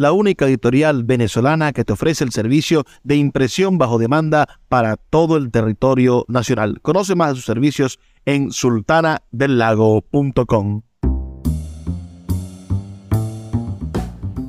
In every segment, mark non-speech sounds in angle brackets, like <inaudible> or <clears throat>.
la única editorial venezolana que te ofrece el servicio de impresión bajo demanda para todo el territorio nacional. Conoce más de sus servicios en sultanadelago.com.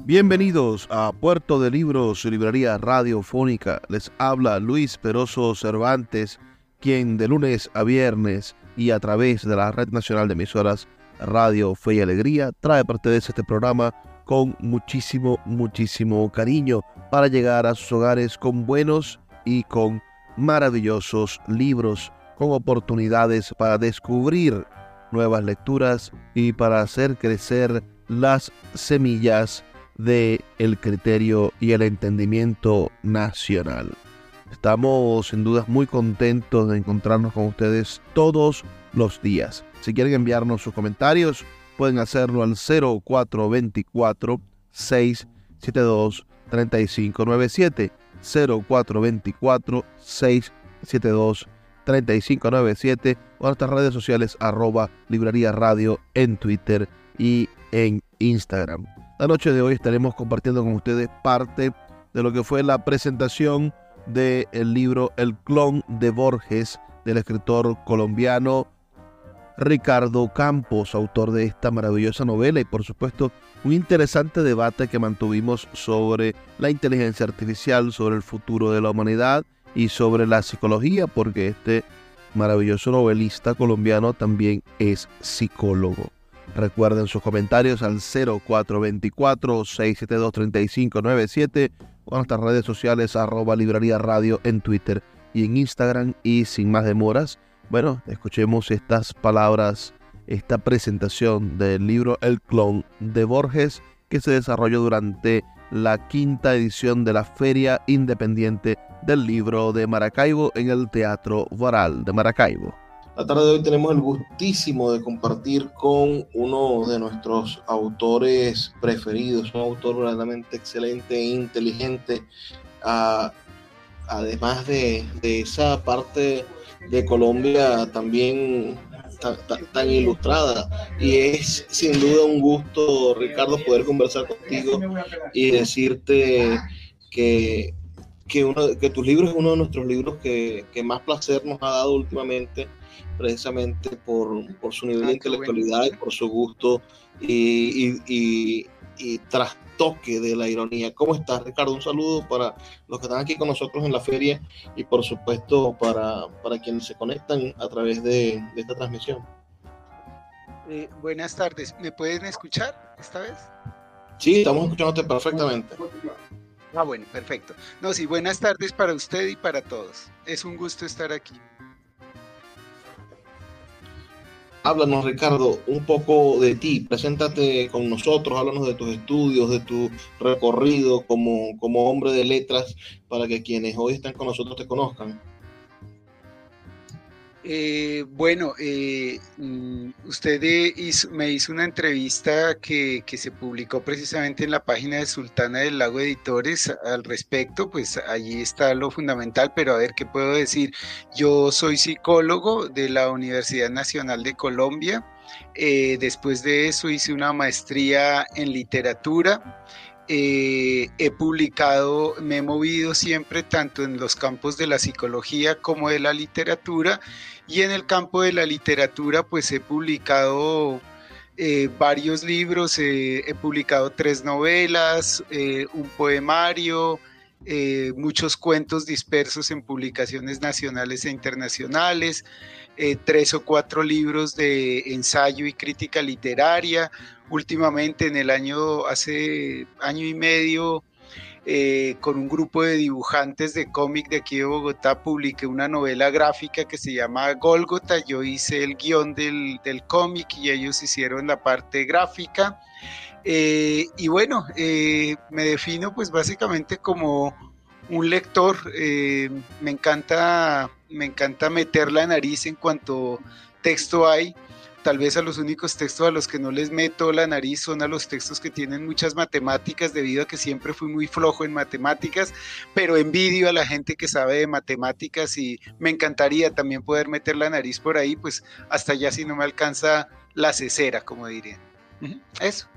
Bienvenidos a Puerto de Libros, su librería radiofónica. Les habla Luis Peroso Cervantes, quien de lunes a viernes y a través de la Red Nacional de Emisoras Radio Fe y Alegría trae parte de este programa con muchísimo, muchísimo cariño para llegar a sus hogares con buenos y con maravillosos libros, con oportunidades para descubrir nuevas lecturas y para hacer crecer las semillas de el criterio y el entendimiento nacional. Estamos sin dudas muy contentos de encontrarnos con ustedes todos los días. Si quieren enviarnos sus comentarios, pueden hacerlo al 0424 672 3597 0424 672 3597 o nuestras redes sociales arroba librería radio en Twitter y en Instagram. La noche de hoy estaremos compartiendo con ustedes parte de lo que fue la presentación del libro El clon de Borges del escritor colombiano Ricardo Campos, autor de esta maravillosa novela y por supuesto un interesante debate que mantuvimos sobre la inteligencia artificial, sobre el futuro de la humanidad y sobre la psicología, porque este maravilloso novelista colombiano también es psicólogo. Recuerden sus comentarios al 0424-672-3597 o a nuestras redes sociales arroba librería radio en Twitter y en Instagram. Y sin más demoras, bueno, escuchemos estas palabras, esta presentación del libro El clon de Borges que se desarrolló durante la quinta edición de la Feria Independiente del Libro de Maracaibo en el Teatro Varal de Maracaibo. La tarde de hoy tenemos el gustísimo de compartir con uno de nuestros autores preferidos, un autor verdaderamente excelente e inteligente, además de, esa parte de Colombia también tan, ilustrada. Y es sin duda un gusto, Ricardo, poder conversar contigo y decirte que, que, uno, que tu libro es uno de nuestros libros que, que más placer nos ha dado últimamente precisamente por, su nivel de ah, intelectualidad y por su gusto y, y, y, trastoque de la ironía. ¿Cómo estás, Ricardo? Un saludo para los que están aquí con nosotros en la feria y por supuesto para, para quienes se conectan a través de, esta transmisión. Eh, buenas tardes, ¿me pueden escuchar esta vez? Sí, estamos escuchándote perfectamente. Ah, bueno, perfecto. No, sí, buenas tardes para usted y para todos. Es un gusto estar aquí. Háblanos, Ricardo, un poco de ti. Preséntate con nosotros, háblanos de tus estudios, de tu recorrido como, como hombre de letras, para que quienes hoy están con nosotros te conozcan. Eh, bueno, eh, mm, usted me hizo una entrevista que, se publicó precisamente en la página de Sultana del Lago Editores al respecto, pues allí está lo fundamental, pero a ver qué puedo decir. Yo soy psicólogo de la Universidad Nacional de Colombia. Eh, después de eso hice una maestría en literatura. He publicado, me he movido siempre tanto en los campos de la psicología como de la literatura y en el campo de la literatura, pues he publicado eh, varios libros, he publicado tres novelas, eh, un poemario, eh, muchos cuentos dispersos en publicaciones nacionales e internacionales, eh, tres o cuatro libros de ensayo y crítica literaria. Últimamente, en el año, hace año y medio, eh, con un grupo de dibujantes de cómic de aquí de Bogotá, publiqué una novela gráfica que se llama Golgota. Yo hice el guion del, del cómic y ellos hicieron la parte gráfica. Eh, y bueno, me defino pues básicamente como un lector. me, encanta, me encanta meter la nariz en cuanto texto hay tal vez a los únicos textos a los que no les meto la nariz son a los textos que tienen muchas matemáticas debido a que siempre fui muy flojo en matemáticas, pero envidio a la gente que sabe de matemáticas y me encantaría también poder meter la nariz por ahí, pues hasta ya si no me alcanza la cesera, como dirían. Eso.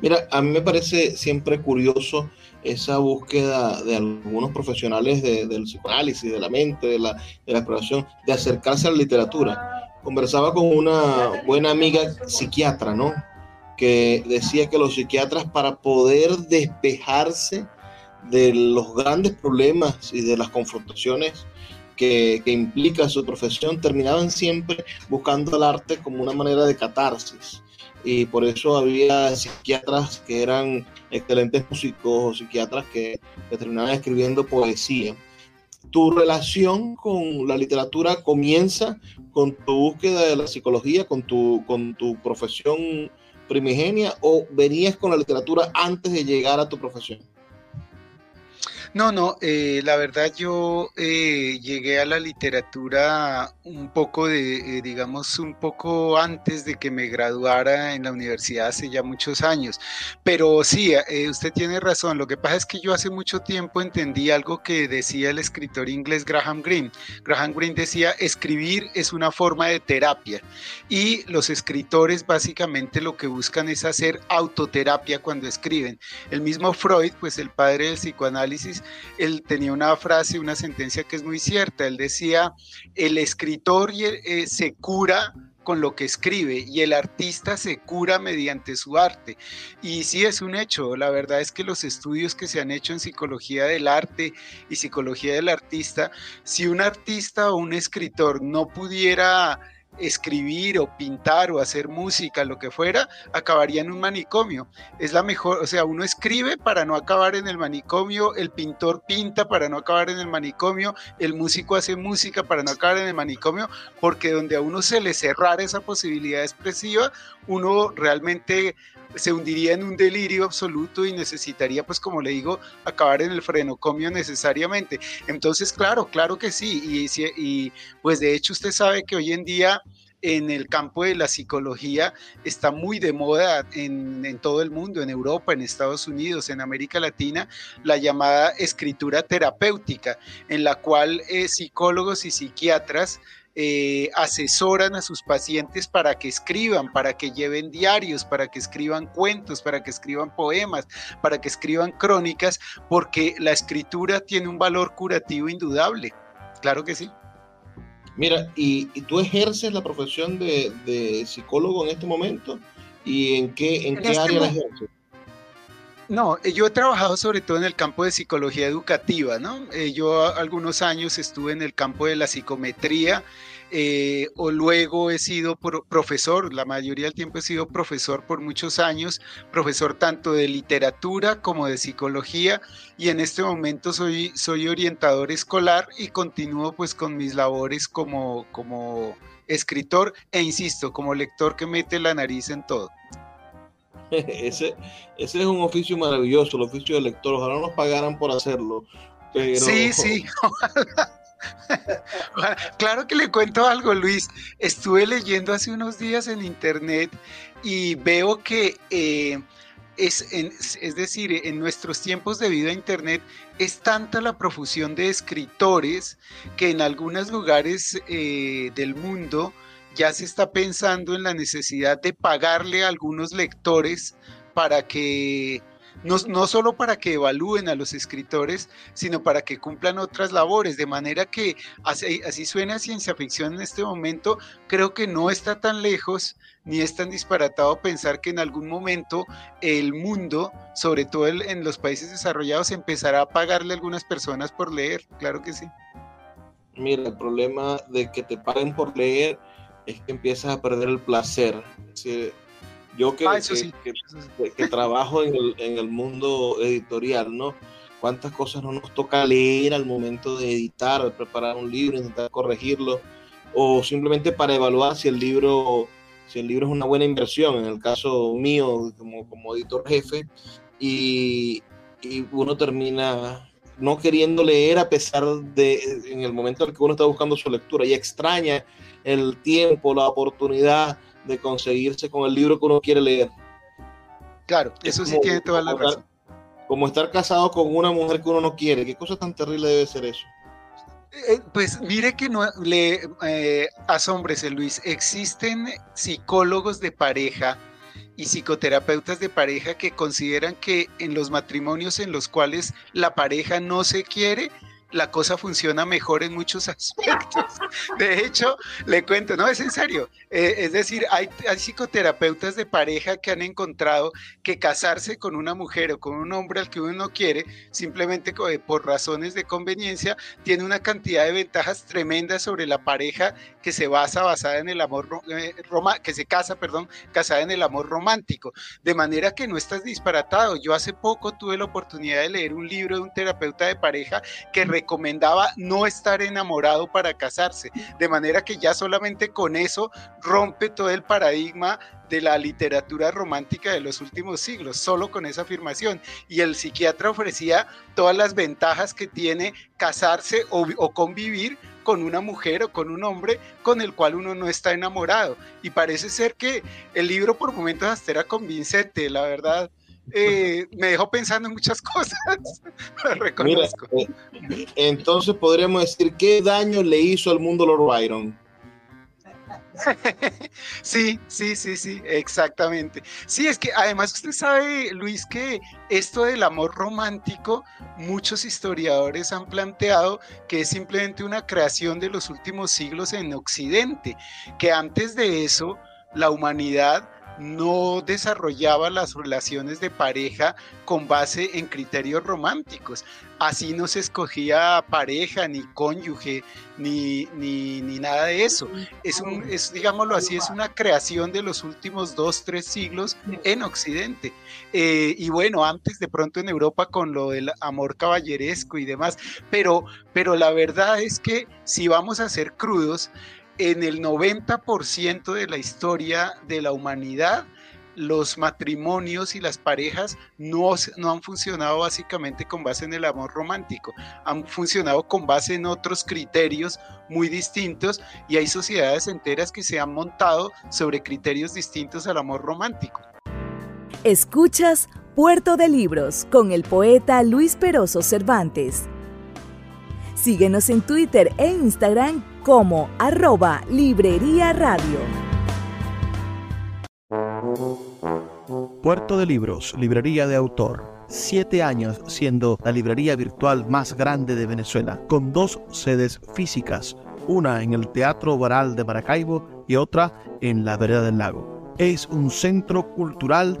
Mira, a mí me parece siempre curioso esa búsqueda de algunos profesionales del psicoanálisis, de la mente, de la, de la exploración, de acercarse a la literatura conversaba con una buena amiga psiquiatra, ¿no? Que decía que los psiquiatras para poder despejarse de los grandes problemas y de las confrontaciones que, implica su profesión, terminaban siempre buscando el arte como una manera de catarsis. Y por eso había psiquiatras que eran excelentes músicos o psiquiatras que terminaban escribiendo poesía tu relación con la literatura comienza con tu búsqueda de la psicología, con tu, con tu profesión primigenia o venías con la literatura antes de llegar a tu profesión? No, no, eh, la verdad yo eh, llegué a la literatura un poco de, eh, digamos, un poco antes de que me graduara en la universidad hace ya muchos años. Pero sí, usted tiene razón. Lo que pasa es que yo hace mucho tiempo entendí algo que decía el escritor inglés Graham Greene. Graham Greene decía, escribir es una forma de terapia. Y los escritores básicamente lo que buscan es hacer autoterapia cuando escriben. El mismo Freud, pues el padre del psicoanálisis, él tenía una frase, una sentencia que es muy cierta. Él decía, el escritor eh, se cura con lo que escribe y el artista se cura mediante su arte. Y sí es un hecho, la verdad es que los estudios que se han hecho en psicología del arte y psicología del artista, si un artista o un escritor no pudiera escribir o pintar o hacer música, lo que fuera, acabaría en un manicomio. Es la mejor, o sea, uno escribe para no acabar en el manicomio, el pintor pinta para no acabar en el manicomio, el músico hace música para no acabar en el manicomio, porque donde a uno se le cerrara esa posibilidad expresiva, uno realmente se hundiría en un delirio absoluto y necesitaría, pues como le digo, acabar en el frenocomio necesariamente. Entonces, claro, claro que sí. Y, y pues de hecho usted sabe que hoy en día en el campo de la psicología está muy de moda en, todo el mundo, en Europa, en Estados Unidos, en América Latina, la llamada escritura terapéutica, en la cual eh, psicólogos y psiquiatras eh, asesoran a sus pacientes para que escriban, para que lleven diarios, para que escriban cuentos, para que escriban poemas, para que escriban crónicas, porque la escritura tiene un valor curativo indudable. Claro que sí. Mira, ¿y, tú ejerces la profesión de, psicólogo en este momento? ¿Y en qué, en, qué este área la ejerces? No, eh, yo he trabajado sobre todo en el campo de psicología educativa, ¿no? Eh, yo algunos años estuve en el campo de la psicometría, eh, o luego he sido profesor, la mayoría del tiempo he sido profesor por muchos años, profesor tanto de literatura como de psicología, y en este momento soy, soy orientador escolar y continúo pues con mis labores como, como escritor e insisto, como lector que mete la nariz en todo. <laughs> ese, ese es un oficio maravilloso, el oficio de lector. Ojalá nos pagaran por hacerlo. Sí, sí. <laughs> claro que le cuento algo, Luis. Estuve leyendo hace unos días en internet y veo que eh, es, es, decir, en nuestros tiempos debido a internet es tanta la profusión de escritores que en algunos lugares eh, del mundo ya se está pensando en la necesidad de pagarle a algunos lectores para que no, no solo para que evalúen a los escritores, sino para que cumplan otras labores, de manera que así, suena ciencia ficción en este momento, creo que no está tan lejos ni es tan disparatado pensar que en algún momento el mundo, sobre todo en los países desarrollados, empezará a pagarle a algunas personas por leer, claro que sí. Mira, el problema de que te paguen por leer es que empiezas a perder el placer. yo que, ah, que, trabajo en el, en el mundo editorial, ¿no? cuántas cosas no nos toca leer al momento de editar, preparar un libro, intentar corregirlo, o simplemente para evaluar si el libro si el libro es una buena inversión, en el caso mío como, como editor jefe, y, y, uno termina no queriendo leer a pesar de en el momento en el que uno está buscando su lectura y extraña el tiempo, la oportunidad de conseguirse con el libro que uno quiere leer. Claro, eso sí tiene toda la razón. como estar casado con una mujer que uno no quiere, qué cosa tan terrible debe ser eso. Eh, pues mire que no le eh, asómbrese Luis, existen psicólogos de pareja y psicoterapeutas de pareja que consideran que en los matrimonios en los cuales la pareja no se quiere, la cosa funciona mejor en muchos <laughs> aspectos. De hecho, le cuento, no, es en serio. Eh, es decir, hay, psicoterapeutas de pareja que han encontrado que casarse con una mujer o con un hombre al que uno no quiere, simplemente eh, por razones de conveniencia, tiene una cantidad de ventajas tremendas sobre la pareja que se basa basada en el amor eh, que se casa, perdón, casada en el amor romántico. De manera que no estás disparatado. Yo hace poco tuve la oportunidad de leer un libro de un terapeuta de pareja que recomendaba no estar enamorado para casarse, de manera que ya solamente con eso rompe todo el paradigma de la literatura romántica de los últimos siglos, solo con esa afirmación. Y el psiquiatra ofrecía todas las ventajas que tiene casarse o, o, convivir con una mujer o con un hombre con el cual uno no está enamorado. Y parece ser que el libro por momentos hasta era convincente, la verdad. Eh, <laughs> me dejó pensando en muchas cosas. <laughs> reconozco. Eh, entonces podríamos decir, ¿qué daño le hizo al mundo Lord Byron? <laughs> Sí, sí, sí, sí, exactamente. Sí, es que además usted sabe, Luis, que esto del amor romántico, muchos historiadores han planteado que es simplemente una creación de los últimos siglos en Occidente, que antes de eso la humanidad no desarrollaba las relaciones de pareja con base en criterios románticos. Así no se escogía pareja, ni cónyuge, ni, ni, nada de eso. Es, un, es, digámoslo así, es una creación de los últimos dos, tres siglos en Occidente. Eh, y bueno, antes de pronto en Europa con lo del amor caballeresco y demás. Pero, pero la verdad es que si vamos a ser crudos, en el 90% de la historia de la humanidad, los matrimonios y las parejas no, han funcionado básicamente con base en el amor romántico, han funcionado con base en otros criterios muy distintos y hay sociedades enteras que se han montado sobre criterios distintos al amor romántico. Escuchas Puerto de Libros con el poeta Luis Peroso Cervantes. Síguenos en Twitter e Instagram como arroba Librería Radio. Puerto de Libros, Librería de Autor. Siete años siendo la librería virtual más grande de Venezuela, con dos sedes físicas, una en el Teatro Baral de Maracaibo y otra en la Vereda del Lago. Es un centro cultural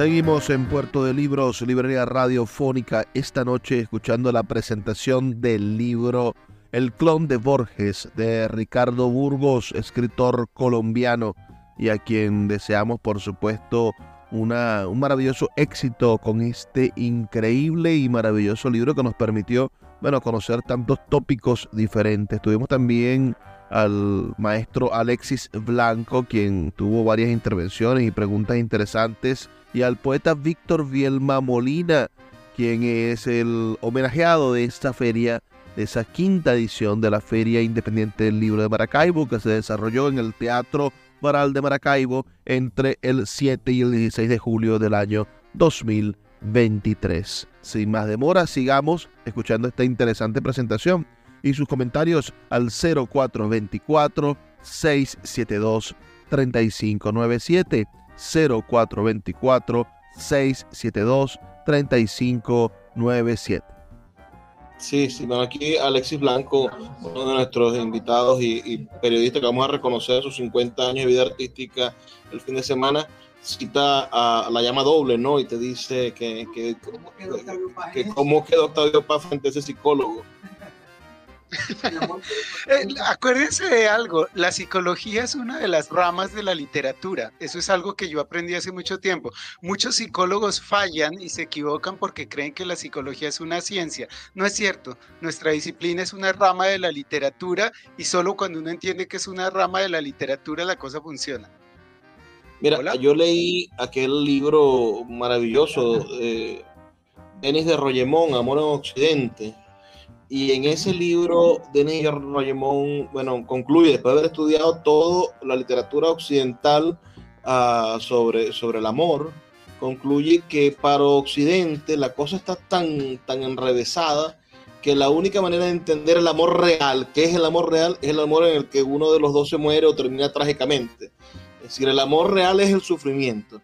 Seguimos en Puerto de Libros, Librería Radiofónica, esta noche escuchando la presentación del libro El clon de Borges de Ricardo Burgos, escritor colombiano y a quien deseamos por supuesto una, un maravilloso éxito con este increíble y maravilloso libro que nos permitió bueno, conocer tantos tópicos diferentes. Tuvimos también al maestro Alexis Blanco, quien tuvo varias intervenciones y preguntas interesantes, y al poeta Víctor Vielma Molina, quien es el homenajeado de esta feria, de esa quinta edición de la Feria Independiente del Libro de Maracaibo, que se desarrolló en el Teatro Baral de Maracaibo entre el 7 y el 16 de julio del año 2023. Sin más demora, sigamos escuchando esta interesante presentación y sus comentarios al 0424 672 3597 0424 672 3597. Sí, sí, bueno, aquí Alexis Blanco, uno de nuestros invitados y, y periodistas que vamos a reconocer sus 50 años de vida artística el fin de semana, cita a, la llama doble, ¿no? Y te dice que, que, que, cómo quedó Octavio Paz frente a ese psicólogo. <laughs> Eh, acuérdense de algo, la psicología es una de las ramas de la literatura, eso es algo que yo aprendí hace mucho tiempo. Muchos psicólogos fallan y se equivocan porque creen que la psicología es una ciencia. No es cierto, nuestra disciplina es una rama de la literatura y solo cuando uno entiende que es una rama de la literatura la cosa funciona. Mira, yo leí aquel libro maravilloso, de Denis de Royemont, Amor en Occidente, y en ese libro, Denis de Royemont, bueno, concluye, después de haber estudiado toda la literatura occidental uh, sobre, sobre el amor, concluye que para Occidente la cosa está tan, tan enrevesada que la única manera de entender el amor real, que es el amor real, es el amor en el que uno de los dos se muere o termina trágicamente. Es decir, el amor real es el sufrimiento.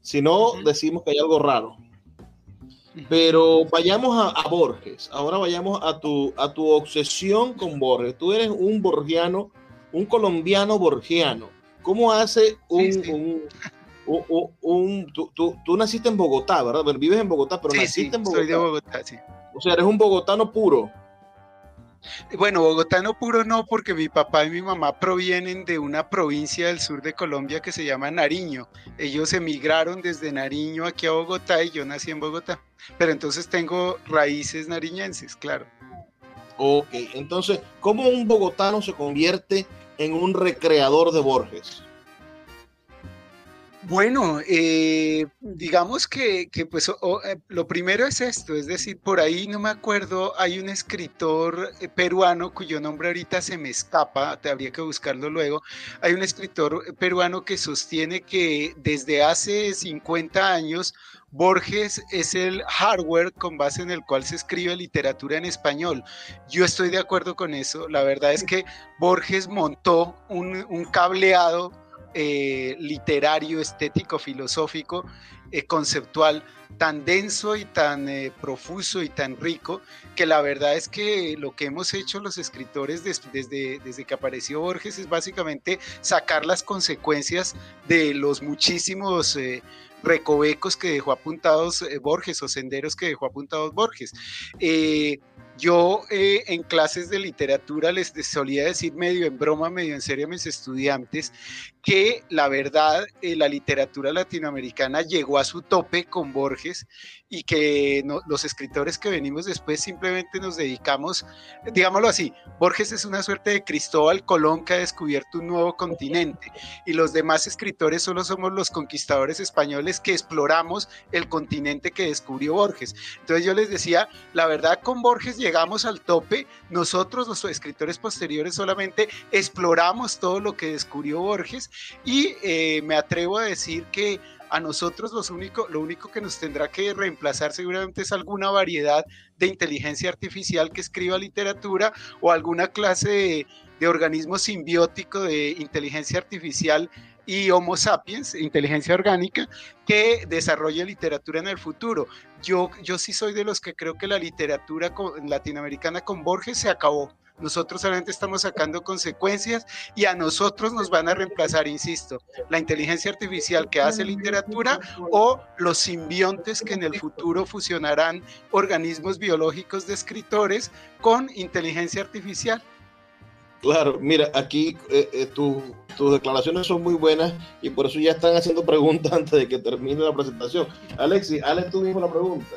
Si no, decimos que hay algo raro. Pero vayamos a, Borges. Ahora vayamos a tu, a tu obsesión con Borges. Tú eres un borgiano, un colombiano borgiano. ¿Cómo hace un... un, tú, naciste en Bogotá, ¿verdad? Vives en Bogotá, pero naciste en Bogotá. Soy de Bogotá, sí. O sea, eres un bogotano puro. Bueno, bogotano puro no, porque mi papá y mi mamá provienen de una provincia del sur de Colombia que se llama Nariño. Ellos emigraron desde Nariño aquí a Bogotá y yo nací en Bogotá. Pero entonces tengo raíces nariñenses, claro. Ok, entonces, ¿cómo un bogotano se convierte en un recreador de Borges? Bueno, eh, digamos que, pues eh, lo primero es esto, es decir, por ahí no me acuerdo, hay un escritor eh, peruano cuyo nombre ahorita se me escapa, te habría que buscarlo luego, hay un escritor peruano que sostiene que desde hace 50 años Borges es el hardware con base en el cual se escribe literatura en español. Yo estoy de acuerdo con eso. La verdad es que Borges montó un cableado eh, literario, estético, filosófico, eh, conceptual tan denso y tan eh, profuso y tan rico que la verdad es que lo que hemos hecho los escritores desde, desde que apareció Borges es básicamente sacar las consecuencias de los muchísimos recovecos que dejó apuntados Borges o senderos que dejó apuntados Borges. Yo eh, en clases de literatura les solía decir medio en broma, medio en serio a mis estudiantes que la verdad eh, la literatura latinoamericana llegó a su tope con Borges y que los escritores que venimos después simplemente nos dedicamos, digámoslo así, Borges es una suerte de Cristóbal Colón que ha descubierto un nuevo continente y los demás escritores solo somos los conquistadores españoles que exploramos el continente que descubrió Borges. Entonces yo les decía, la verdad con Borges llegamos al tope, nosotros los escritores posteriores solamente exploramos todo lo que descubrió Borges y eh, me atrevo a decir que a nosotros los único, lo único que nos tendrá que reemplazar seguramente es alguna variedad de inteligencia artificial que escriba literatura o alguna clase de, de organismo simbiótico de inteligencia artificial y Homo sapiens, inteligencia orgánica, que desarrolle literatura en el futuro. Yo, yo sí soy de los que creo que la literatura latinoamericana con Borges se acabó. Nosotros solamente estamos sacando consecuencias y a nosotros nos van a reemplazar, insisto, la inteligencia artificial que hace literatura o los simbiontes que en el futuro fusionarán organismos biológicos de escritores con inteligencia artificial. Claro, mira, aquí eh, eh, tus declaraciones son muy buenas y por eso ya están haciendo preguntas <laughs> antes de que termine la presentación. Alexi, Alex, tú mismo la pregunta.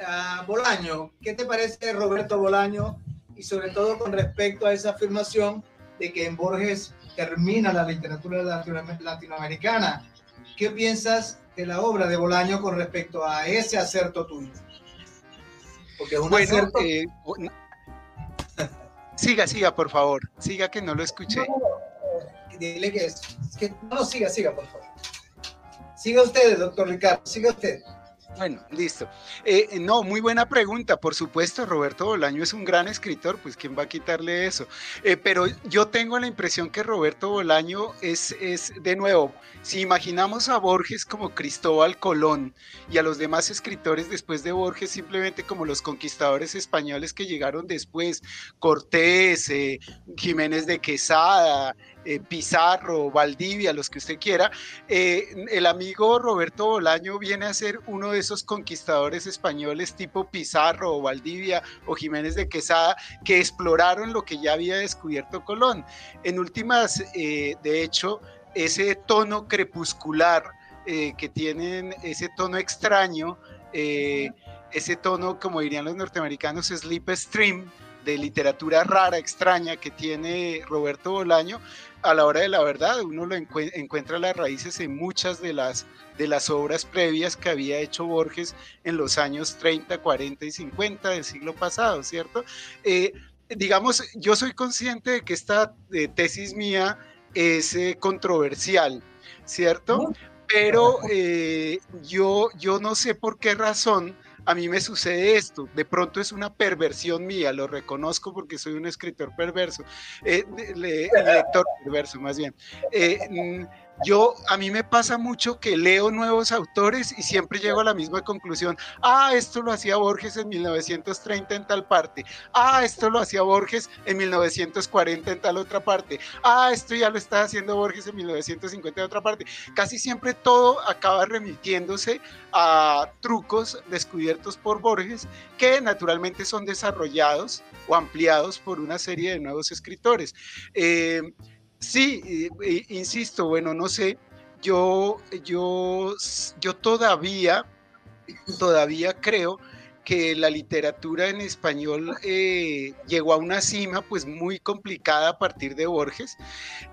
Uh, Bolaño, ¿qué te parece Roberto Bolaño y sobre todo con respecto a esa afirmación de que en Borges termina la literatura latinoamericana? ¿Qué piensas de la obra de Bolaño con respecto a ese acerto tuyo? Porque es un acerto... Eh, <laughs> Siga, siga, por favor. Siga que no lo escuché. dile que es. Que, no, siga, siga, por favor. Siga usted, doctor Ricardo, siga usted. Bueno, listo. Eh, no, muy buena pregunta. Por supuesto, Roberto Bolaño es un gran escritor, pues ¿quién va a quitarle eso? Eh, pero yo tengo la impresión que Roberto Bolaño es, es, de nuevo, si imaginamos a Borges como Cristóbal Colón y a los demás escritores después de Borges simplemente como los conquistadores españoles que llegaron después, Cortés, eh, Jiménez de Quesada, eh, Pizarro, Valdivia, los que usted quiera, eh, el amigo Roberto Bolaño viene a ser uno de esos conquistadores españoles tipo Pizarro Valdivia o Jiménez de Quesada que exploraron lo que ya había descubierto Colón. En últimas, eh, de hecho, ese tono crepuscular que tienen, ese tono extraño, ese tono, como dirían los norteamericanos, sleep stream, de literatura rara, extraña que tiene Roberto Bolaño, a la hora de la verdad uno lo encuentra las raíces en muchas de las, de las obras previas que había hecho Borges en los años 30, 40 y 50 del siglo pasado, ¿cierto? Eh, digamos, yo soy consciente de que esta eh, tesis mía es eh, controversial, ¿cierto? Pero yo, yo no sé por qué razón a mí me sucede esto. De pronto es una perversión mía, lo reconozco porque soy un escritor perverso, eh, lector perverso más bien. Eh, yo, a mí me pasa mucho que leo nuevos autores y siempre llego a la misma conclusión. Ah, esto lo hacía Borges en 1930 en tal parte. Ah, esto lo hacía Borges en 1940 en tal otra parte. Ah, esto ya lo está haciendo Borges en 1950 en otra parte. Casi siempre todo acaba remitiéndose a trucos descubiertos por Borges que naturalmente son desarrollados o ampliados por una serie de nuevos escritores. Eh, Sí, insisto, bueno, no sé, yo, yo, yo todavía, todavía creo que la literatura en español eh, llegó a una cima pues muy complicada a partir de Borges,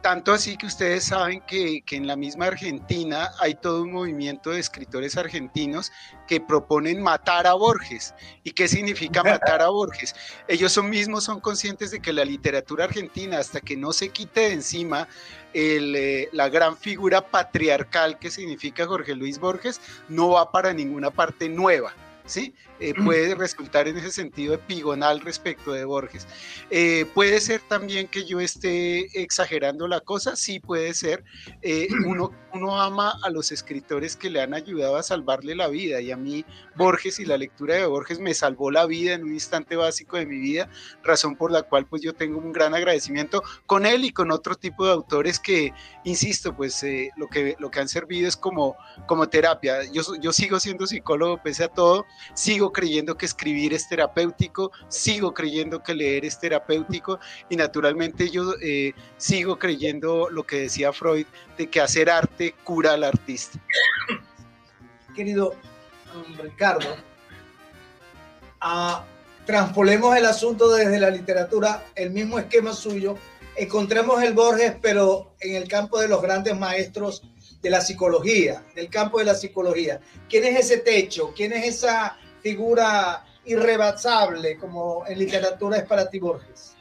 tanto así que ustedes saben que, que, en la misma Argentina hay todo un movimiento de escritores argentinos que proponen matar a Borges. ¿Y qué significa <laughs> matar a Borges? Ellos son mismos son conscientes de que la literatura argentina, hasta que no se quite de encima el, eh, la gran figura patriarcal que significa Jorge Luis Borges, no va para ninguna parte nueva. ¿sí? Eh, puede resultar en ese sentido epigonal respecto de Borges. Eh, puede ser también que yo esté exagerando la cosa, sí puede ser. Eh, uno, uno ama a los escritores que le han ayudado a salvarle la vida y a mí Borges y la lectura de Borges me salvó la vida en un instante básico de mi vida, razón por la cual pues yo tengo un gran agradecimiento con él y con otro tipo de autores que, insisto, pues lo, que, lo que han servido es como, como terapia. Yo, yo sigo siendo psicólogo pese a todo, sigo creyendo que escribir es terapéutico, sigo creyendo que leer es terapéutico y naturalmente yo eh, sigo creyendo lo que decía Freud, de que hacer arte cura al artista. Querido Ricardo, uh, transpolemos el asunto desde la literatura, el mismo esquema suyo, encontremos el Borges, pero en el campo de los grandes maestros de la psicología, del campo de la psicología. ¿Quién es ese techo? ¿Quién es esa figura irrebasable como en literatura es para ti Borges?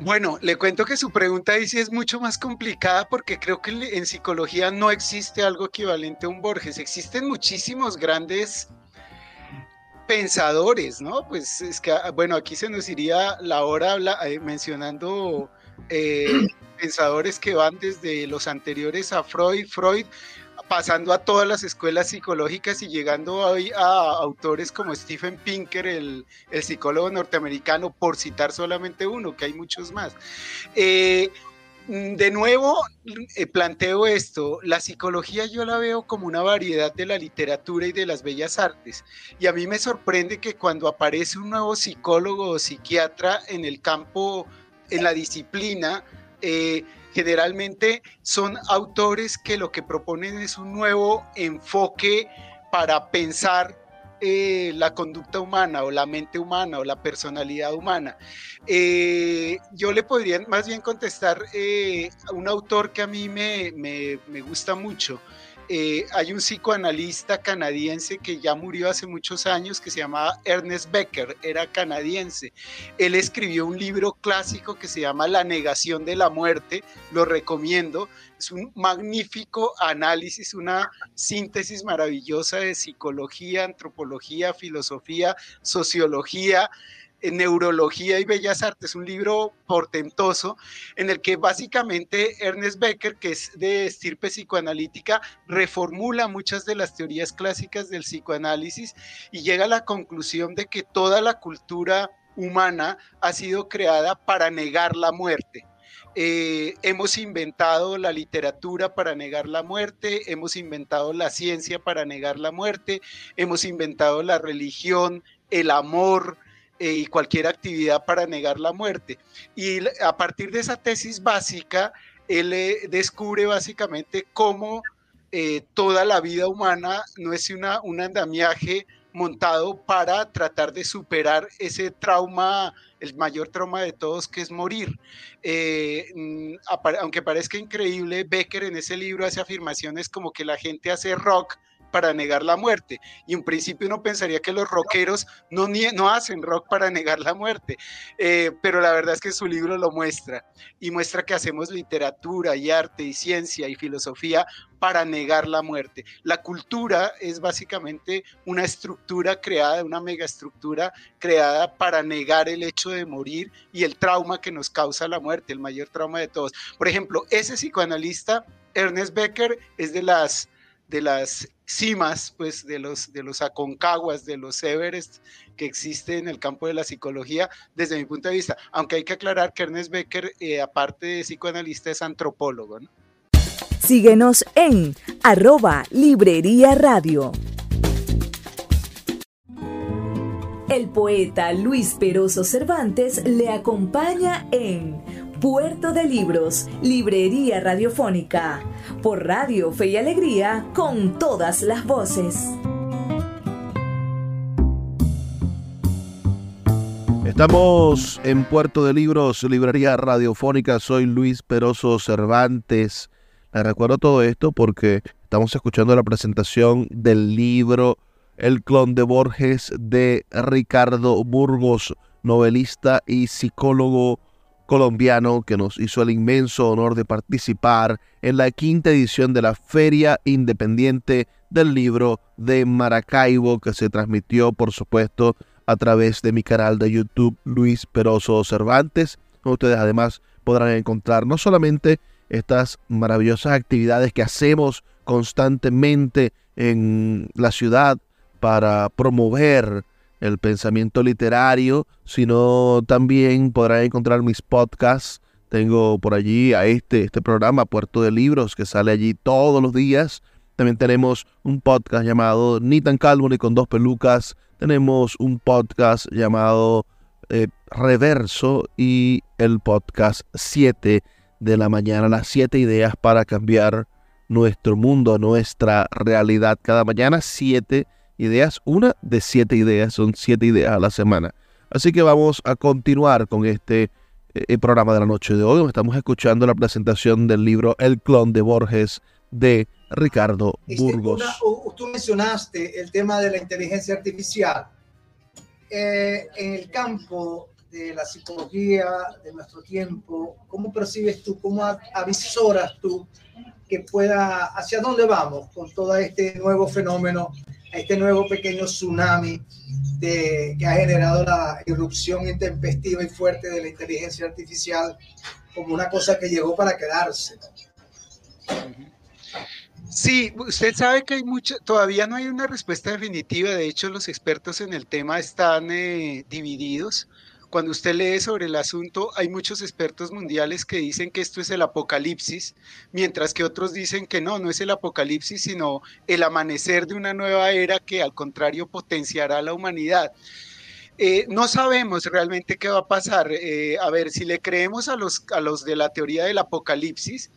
Bueno, le cuento que su pregunta ahí sí es mucho más complicada porque creo que en psicología no existe algo equivalente a un Borges. Existen muchísimos grandes pensadores, ¿no? Pues es que, bueno, aquí se nos iría la hora eh, mencionando eh, <clears throat> pensadores que van desde los anteriores a Freud, Freud pasando a todas las escuelas psicológicas y llegando hoy a autores como Stephen Pinker, el, psicólogo norteamericano, por citar solamente uno, que hay muchos más. Eh, de nuevo, eh, planteo esto, la psicología yo la veo como una variedad de la literatura y de las bellas artes. Y a mí me sorprende que cuando aparece un nuevo psicólogo o psiquiatra en el campo, en la disciplina, eh, generalmente son autores que lo que proponen es un nuevo enfoque para pensar eh, la conducta humana o la mente humana o la personalidad humana. Eh, yo le podría más bien contestar eh, a un autor que a mí me, me gusta mucho, eh, hay un psicoanalista canadiense que ya murió hace muchos años que se llamaba Ernest Becker, era canadiense. Él escribió un libro clásico que se llama La negación de la muerte, lo recomiendo. Es un magnífico análisis, una síntesis maravillosa de psicología, antropología, filosofía, sociología, Neurología y Bellas Artes, un libro portentoso en el que básicamente Ernest Becker, que es de estirpe psicoanalítica, reformula muchas de las teorías clásicas del psicoanálisis y llega a la conclusión de que toda la cultura humana ha sido creada para negar la muerte. Eh, hemos inventado la literatura para negar la muerte, hemos inventado la ciencia para negar la muerte, hemos inventado la religión, el amor, eh, y cualquier actividad para negar la muerte. Y a partir de esa tesis básica, él eh, descubre básicamente cómo eh, toda la vida humana no es una, un andamiaje montado para tratar de superar ese trauma, el mayor trauma de todos, que es morir. Mm, aunque parezca increíble, Becker en ese libro hace afirmaciones como que la gente hace rock para negar la muerte. Y en principio uno pensaría que los rockeros no, no hacen rock para negar la muerte, eh, pero la verdad es que su libro lo muestra y muestra que hacemos literatura y arte y ciencia y filosofía para negar la muerte. La cultura es básicamente una estructura creada, una megaestructura creada para negar el hecho de morir y el trauma que nos causa la muerte, el mayor trauma de todos. Por ejemplo, ese psicoanalista, Ernest Becker, es de las de las cimas, pues de los, de los aconcaguas, de los Everest que existe en el campo de la psicología desde mi punto de vista. Aunque hay que aclarar que Ernest Becker, eh, aparte de psicoanalista, es antropólogo. Síguenos en arroba Librería Radio. El poeta Luis Peroso Cervantes le acompaña en Puerto de Libros, Librería Radiofónica, por Radio Fe y Alegría, con todas las voces. Estamos en Puerto de Libros, Librería Radiofónica. Soy Luis Peroso Cervantes. Les recuerdo todo esto porque estamos escuchando la presentación del libro El clon de Borges de Ricardo Burgos, novelista y psicólogo colombiano que nos hizo el inmenso honor de participar en la quinta edición de la Feria Independiente del Libro de Maracaibo que se transmitió por supuesto a través de mi canal de YouTube Luis Peroso Cervantes. Ustedes además podrán encontrar no solamente estas maravillosas actividades que hacemos constantemente en la ciudad para promover el pensamiento literario, sino también podrán encontrar mis podcasts. Tengo por allí a este, este programa, Puerto de Libros, que sale allí todos los días. También tenemos un podcast llamado Ni tan calvo ni con dos pelucas. Tenemos un podcast llamado eh, Reverso y el podcast 7 de la mañana, las 7 ideas para cambiar nuestro mundo, nuestra realidad. Cada mañana 7 ideas, una de siete ideas, son siete ideas a la semana. Así que vamos a continuar con este eh, programa de la noche de hoy. Estamos escuchando la presentación del libro El clon de Borges de Ricardo este, Burgos. tú mencionaste el tema de la inteligencia artificial. Eh, en el campo de la psicología de nuestro tiempo, ¿cómo percibes tú, cómo avisoras tú que pueda, hacia dónde vamos con todo este nuevo fenómeno a este nuevo pequeño tsunami de, que ha generado la irrupción intempestiva y fuerte de la inteligencia artificial como una cosa que llegó para quedarse. Sí, usted sabe que hay mucho, todavía no hay una respuesta definitiva, de hecho los expertos en el tema están eh, divididos. Cuando usted lee sobre el asunto, hay muchos expertos mundiales que dicen que esto es el apocalipsis, mientras que otros dicen que no, no es el apocalipsis, sino el amanecer de una nueva era que al contrario potenciará a la humanidad. Eh, no sabemos realmente qué va a pasar. Eh, a ver, si le creemos a los, a los de la teoría del apocalipsis,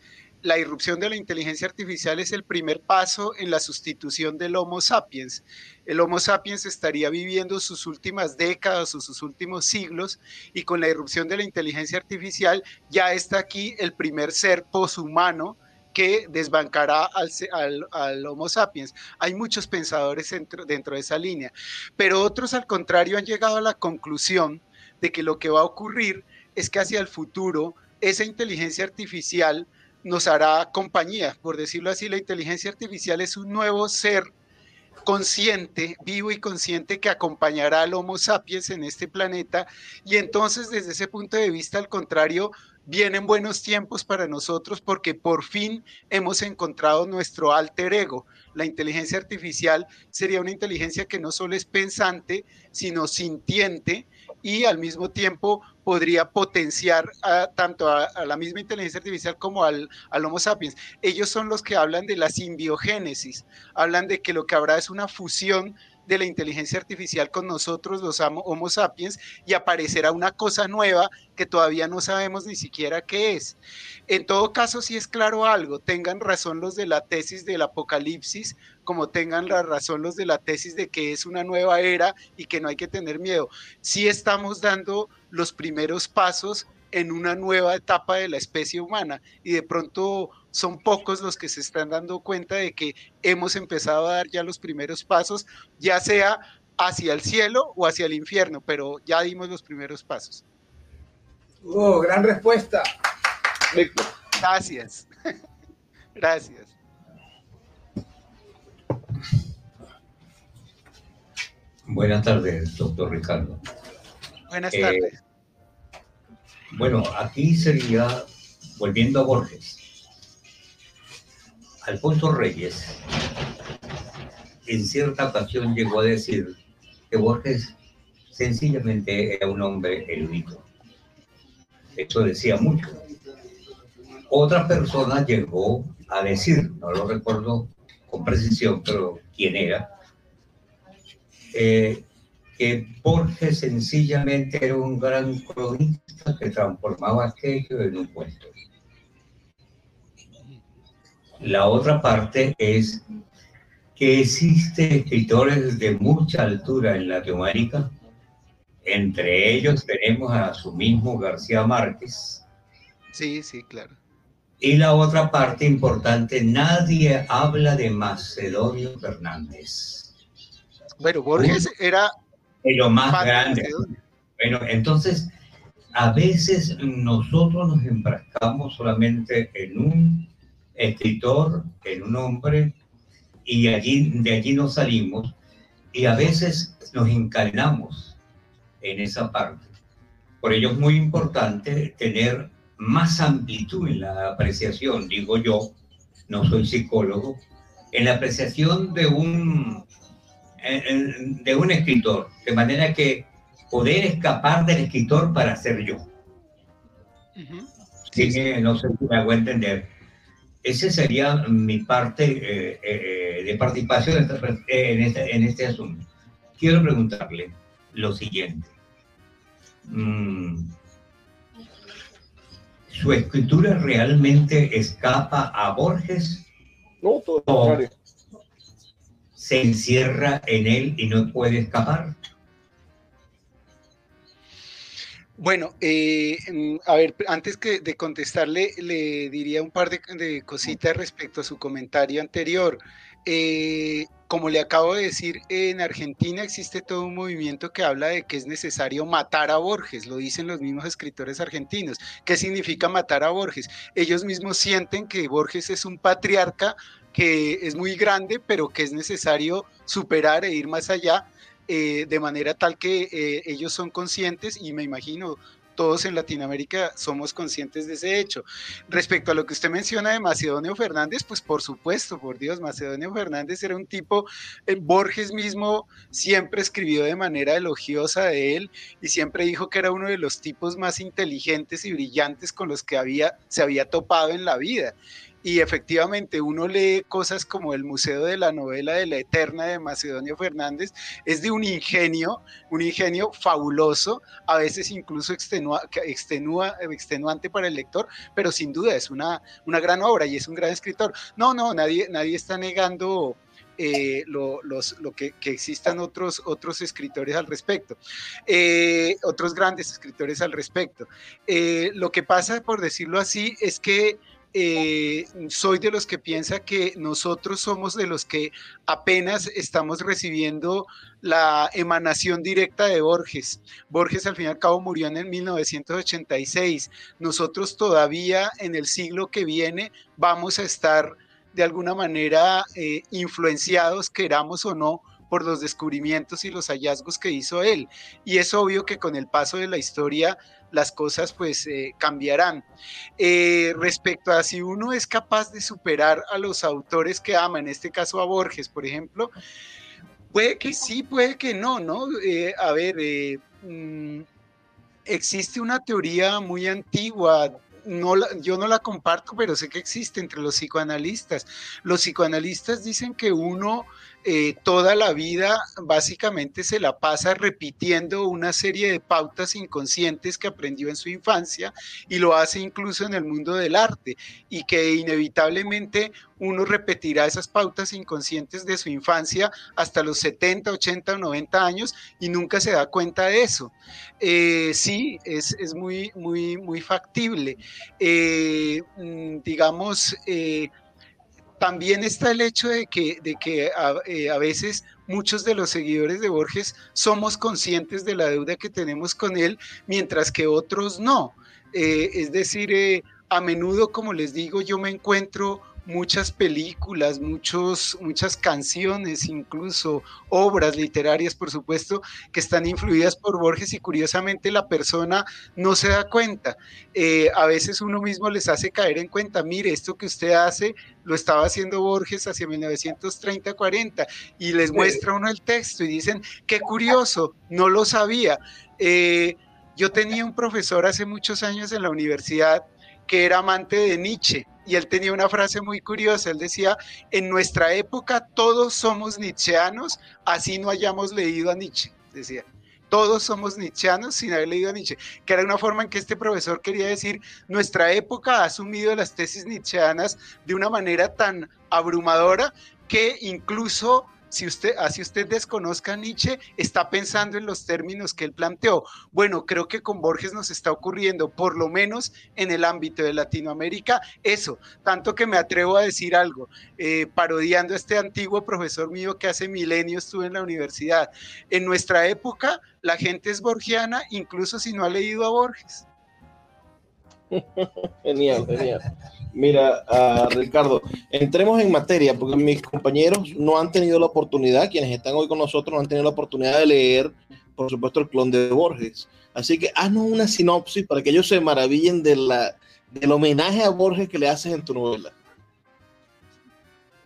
la irrupción de la inteligencia artificial es el primer paso en la sustitución del Homo sapiens. El Homo sapiens estaría viviendo sus últimas décadas o sus últimos siglos y con la irrupción de la inteligencia artificial ya está aquí el primer ser poshumano que desbancará al, Homo sapiens. Hay muchos pensadores dentro, dentro de esa línea, pero otros al contrario han llegado a la conclusión de que lo que va a ocurrir es que hacia el futuro esa inteligencia artificial nos hará compañía. Por decirlo así, la inteligencia artificial es un nuevo ser consciente, vivo y consciente que acompañará al Homo sapiens en este planeta. Y entonces, desde ese punto de vista, al contrario, vienen buenos tiempos para nosotros porque por fin hemos encontrado nuestro alter ego. La inteligencia artificial sería una inteligencia que no solo es pensante, sino sintiente y al mismo tiempo podría potenciar tanto a, la misma inteligencia artificial como al, al, Homo sapiens. Ellos son los que hablan de la simbiogénesis, hablan de que lo que habrá es una fusión de la inteligencia artificial con nosotros, los Homo sapiens, y aparecerá una cosa nueva que todavía no sabemos ni siquiera qué es. En todo caso, si es claro algo, tengan razón los de la tesis del apocalipsis, como tengan la razón los de la tesis de que es una nueva era y que no hay que tener miedo. Si estamos dando los primeros pasos en una nueva etapa de la especie humana y de pronto son pocos los que se están dando cuenta de que hemos empezado a dar ya los primeros pasos, ya sea hacia el cielo o hacia el infierno, pero ya dimos los primeros pasos. Oh, gran respuesta. Gracias. <laughs> Gracias. Buenas tardes, doctor Ricardo. Buenas tardes. Eh, bueno, aquí sería, volviendo a Borges, Alfonso Reyes en cierta ocasión llegó a decir que Borges sencillamente era un hombre erudito. Eso decía mucho. Otra persona llegó a decir, no lo recuerdo con precisión, pero quién era, eh, que Borges sencillamente era un gran cronista que transformaba aquello en un cuento. La otra parte es que existen escritores de mucha altura en Latinoamérica. Entre ellos tenemos a su mismo García Márquez. Sí, sí, claro. Y la otra parte importante, nadie habla de Macedonio Fernández. Bueno, Borges era lo más grande. Bueno, entonces, a veces nosotros nos enfrascamos solamente en un escritor, en un hombre, y allí, de allí nos salimos, y a veces nos encadenamos en esa parte. Por ello es muy importante tener más amplitud en la apreciación, digo yo, no soy psicólogo, en la apreciación de un, de un escritor, de manera que poder escapar del escritor para ser yo. no sé si me hago entender. Esa sería mi parte eh, eh, de participación en este, en este asunto. Quiero preguntarle lo siguiente. Mm, ¿Su escritura realmente escapa a Borges? No, todo se encierra en él y no puede escapar? Bueno, eh, mm, a ver, antes que de contestarle, le diría un par de, cositas respecto a su comentario anterior. Eh, como le acabo de decir, en Argentina existe todo un movimiento que habla de que es necesario matar a Borges, lo dicen los mismos escritores argentinos. ¿Qué significa matar a Borges? Ellos mismos sienten que Borges es un patriarca que es muy grande, pero que es necesario superar e ir más allá, eh, de manera tal que eh, ellos son conscientes y me imagino todos en Latinoamérica somos conscientes de ese hecho. Respecto a lo que usted menciona de Macedonio Fernández, pues por supuesto, por Dios, Macedonio Fernández era un tipo, eh, Borges mismo siempre escribió de manera elogiosa de él y siempre dijo que era uno de los tipos más inteligentes y brillantes con los que había, se había topado en la vida. Y efectivamente uno lee cosas como el Museo de la Novela de la Eterna de Macedonio Fernández, es de un ingenio, un ingenio fabuloso, a veces incluso extenua, extenua, extenuante para el lector, pero sin duda es una, una gran obra y es un gran escritor. No, no, nadie, nadie está negando eh, lo, lo que, que, existan otros, otros escritores al respecto, eh, otros grandes escritores al respecto. Eh, lo que pasa, por decirlo así, es que eh, soy de los que piensa que nosotros somos de los que apenas estamos recibiendo la emanación directa de Borges. Borges al fin y al cabo murió en el 1986. Nosotros todavía en el siglo que viene vamos a estar de alguna manera eh, influenciados, queramos o no, por los descubrimientos y los hallazgos que hizo él. Y es obvio que con el paso de la historia las cosas pues eh, cambiarán. Eh, respecto a si uno es capaz de superar a los autores que ama, en este caso a Borges, por ejemplo, puede que sí, puede que no, ¿no? Eh, a ver, mm, existe una teoría muy antigua no yo no la comparto, pero sé que existe entre los psicoanalistas. Los psicoanalistas dicen que uno eh, toda la vida básicamente se la pasa repitiendo una serie de pautas inconscientes que aprendió en su infancia y lo hace incluso en el mundo del arte y que inevitablemente uno repetirá esas pautas inconscientes de su infancia hasta los 70, 80 o 90 años y nunca se da cuenta de eso. Eh, sí, es, muy, muy, muy factible. Eh, mm, digamos, también está el hecho de que, de que eh, a, veces muchos de los seguidores de Borges somos conscientes de la deuda que tenemos con él, mientras que otros no. Eh, es decir, eh, a menudo, como les digo, yo me encuentro muchas películas, muchos, muchas canciones, incluso obras literarias, por supuesto, que están influidas por Borges y curiosamente la persona no se da cuenta. Eh, a veces uno mismo les hace caer en cuenta, mire, esto que usted hace lo estaba haciendo Borges hacia 1930-40 y les muestra uno el texto y dicen, qué curioso, no lo sabía. Eh, yo tenía un profesor hace muchos años en la universidad que era amante de Nietzsche y él tenía una frase muy curiosa, él decía, en nuestra época todos somos nietzscheanos, así no hayamos leído a Nietzsche, decía. Todos somos nietzscheanos sin haber leído a Nietzsche, que era una forma en que este profesor quería decir, nuestra época ha asumido las tesis nietzscheanas de una manera tan abrumadora que incluso si usted, así usted desconozca Nietzsche, está pensando en los términos que él planteó. Bueno, creo que con Borges nos está ocurriendo, por lo menos en el ámbito de Latinoamérica, eso, tanto que me atrevo a decir algo, eh, parodiando a este antiguo profesor mío que hace milenios estuve en la universidad. En nuestra época, la gente es borgiana, incluso si no ha leído a Borges. <laughs> genial, genial. Mira, uh, Ricardo, entremos en materia, porque mis compañeros no han tenido la oportunidad, quienes están hoy con nosotros no han tenido la oportunidad de leer, por supuesto, el clon de Borges. Así que haznos una sinopsis para que ellos se maravillen de la, del homenaje a Borges que le haces en tu novela.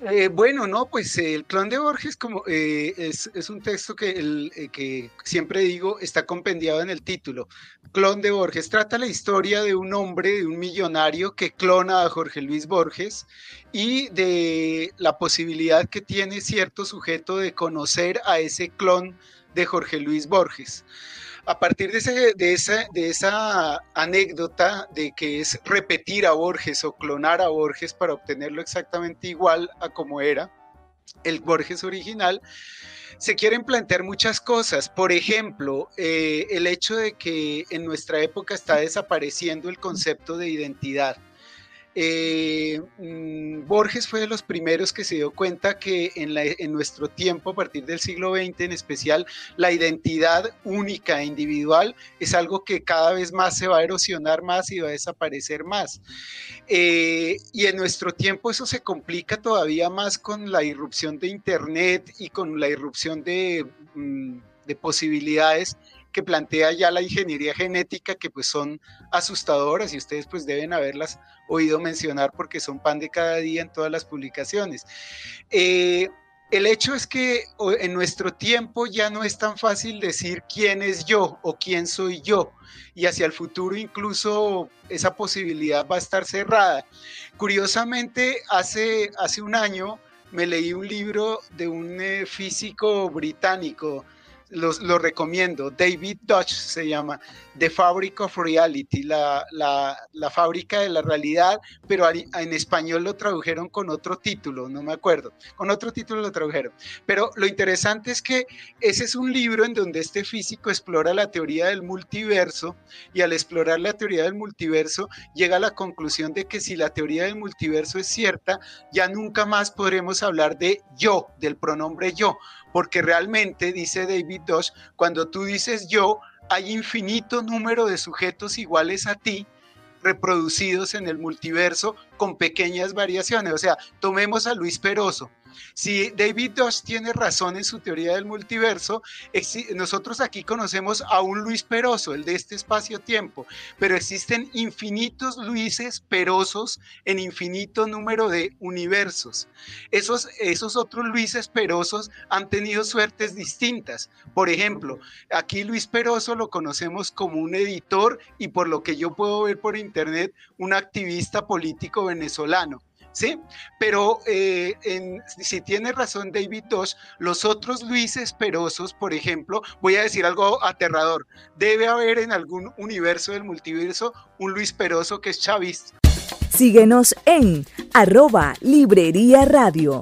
Eh, bueno, no, pues el clon de Borges como, eh, es, un texto eh, que siempre digo está compendiado en el título. Clon de Borges trata la historia de un hombre, de un millonario que clona a Jorge Luis Borges y de la posibilidad que tiene cierto sujeto de conocer a ese clon de Jorge Luis Borges a partir de, esa anécdota de que es repetir a Borges o clonar a Borges para obtenerlo exactamente igual a como era el Borges original, se quieren plantear muchas cosas. Por ejemplo, eh, el hecho de que en nuestra época está desapareciendo el concepto de identidad. Eh, mm, Borges fue de los primeros que se dio cuenta que en, nuestro tiempo, a partir del siglo XX en especial, la identidad única e individual es algo que cada vez más se va a erosionar más y va a desaparecer más. Eh, y en nuestro tiempo eso se complica todavía más con la irrupción de Internet y con la irrupción de, mm, de posibilidades que plantea ya la ingeniería genética, que pues son asustadoras y ustedes pues deben haberlas oído mencionar porque son pan de cada día en todas las publicaciones. Eh, el hecho es que en nuestro tiempo ya no es tan fácil decir quién es yo o quién soy yo y hacia el futuro incluso esa posibilidad va a estar cerrada. Curiosamente, hace, hace un año me leí un libro de un eh, físico británico, lo recomiendo. David Dodge se llama The Fabric of Reality, la, la, fábrica de la realidad, pero en español lo tradujeron con otro título, no me acuerdo. Con otro título lo tradujeron. Pero lo interesante es que ese es un libro en donde este físico explora la teoría del multiverso y al explorar la teoría del multiverso llega a la conclusión de que si la teoría del multiverso es cierta, ya nunca más podremos hablar de yo, del pronombre yo, porque realmente, dice David Dosh, cuando tú dices yo, hay infinito número de sujetos iguales a ti reproducidos en el multiverso con pequeñas variaciones. O sea, tomemos a Luis Peroso. Si David Dosh tiene razón en su teoría del multiverso, nosotros aquí conocemos a un Luis Peroso, el de este espacio-tiempo, pero existen infinitos Luises Perosos en infinito número de universos. Esos, esos otros Luises Perosos han tenido suertes distintas. Por ejemplo, aquí Luis Peroso lo conocemos como un editor y por lo que yo puedo ver por internet, un activista político venezolano. ¿Sí? Pero eh, si tiene razón David Dosh, los otros Luis Esperosos, por ejemplo, voy a decir algo aterrador, debe haber en algún universo del multiverso un Luis Peroso que es chavista. Síguenos en arroba Librería Radio.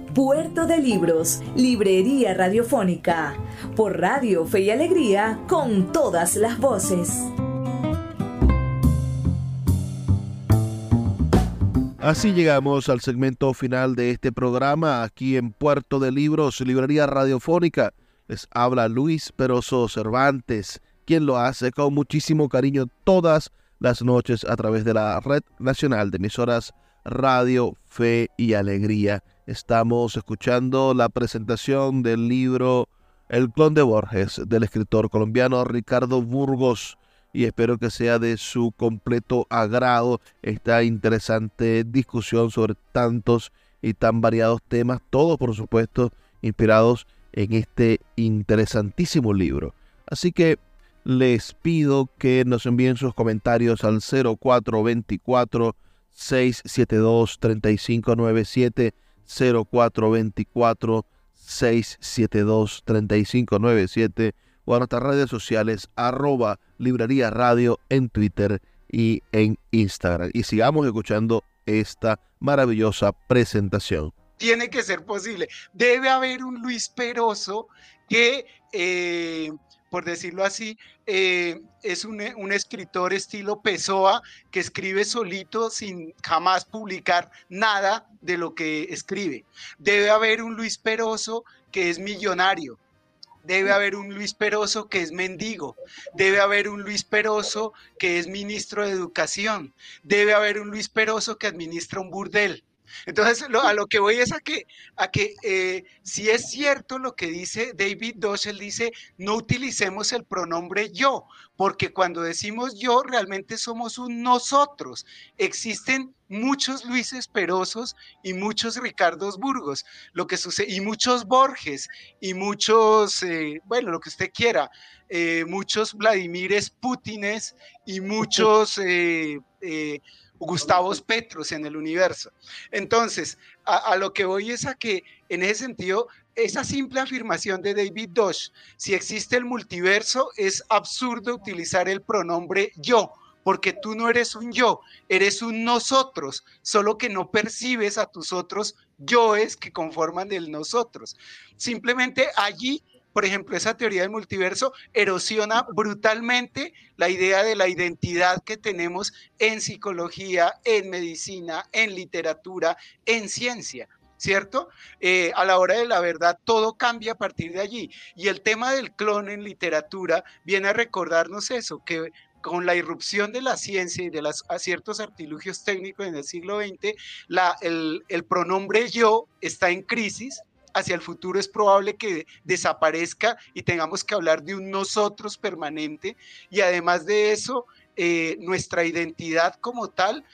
Puerto de Libros, Librería Radiofónica, por Radio Fe y Alegría, con todas las voces. Así llegamos al segmento final de este programa aquí en Puerto de Libros, Librería Radiofónica. Les habla Luis Peroso Cervantes, quien lo hace con muchísimo cariño todas las noches a través de la Red Nacional de Emisoras Radio Fe y Alegría. Estamos escuchando la presentación del libro El clon de Borges del escritor colombiano Ricardo Burgos y espero que sea de su completo agrado esta interesante discusión sobre tantos y tan variados temas, todos por supuesto inspirados en este interesantísimo libro. Así que les pido que nos envíen sus comentarios al 0424 672 3597 0424 672 3597 o a nuestras redes sociales arroba librería radio en Twitter y en Instagram. Y sigamos escuchando esta maravillosa presentación. Tiene que ser posible. Debe haber un Luis Peroso que eh, por decirlo así, eh, es un, un, escritor estilo Pessoa que escribe solito sin jamás publicar nada de lo que escribe. Debe haber un Luis Peroso que es millonario. Debe haber un Luis Peroso que es mendigo. Debe haber un Luis Peroso que es ministro de Educación. Debe haber un Luis Peroso que administra un burdel. Entonces, a lo que voy es a que, a que eh, si es cierto lo que dice David Dosh, él dice, no utilicemos el pronombre yo, porque cuando decimos yo, realmente somos un nosotros. Existen muchos Luis Esperosos y muchos Ricardos Burgos, lo que sucede, y muchos Borges, y muchos, eh, bueno, lo que usted quiera, eh, muchos Vladimires Putines y muchos Gustavos Petros en el universo. Entonces, a, lo que voy es a que en ese sentido, esa simple afirmación de David Dosh, si existe el multiverso, es absurdo utilizar el pronombre yo, porque tú no eres un yo, eres un nosotros, solo que no percibes a tus otros yoes que conforman el nosotros. Simplemente allí por ejemplo, esa teoría del multiverso erosiona brutalmente la idea de la identidad que tenemos en psicología, en medicina, en literatura, en ciencia. ¿Cierto? Eh, a la hora de la verdad, todo cambia a partir de allí. Y el tema del clon en literatura viene a recordarnos eso, que con la irrupción de la ciencia y de las, ciertos artilugios técnicos en el siglo XX, el pronombre yo está en crisis hacia el futuro es probable que desaparezca y tengamos que hablar de un nosotros permanente. Y además de eso, eh, nuestra identidad como tal,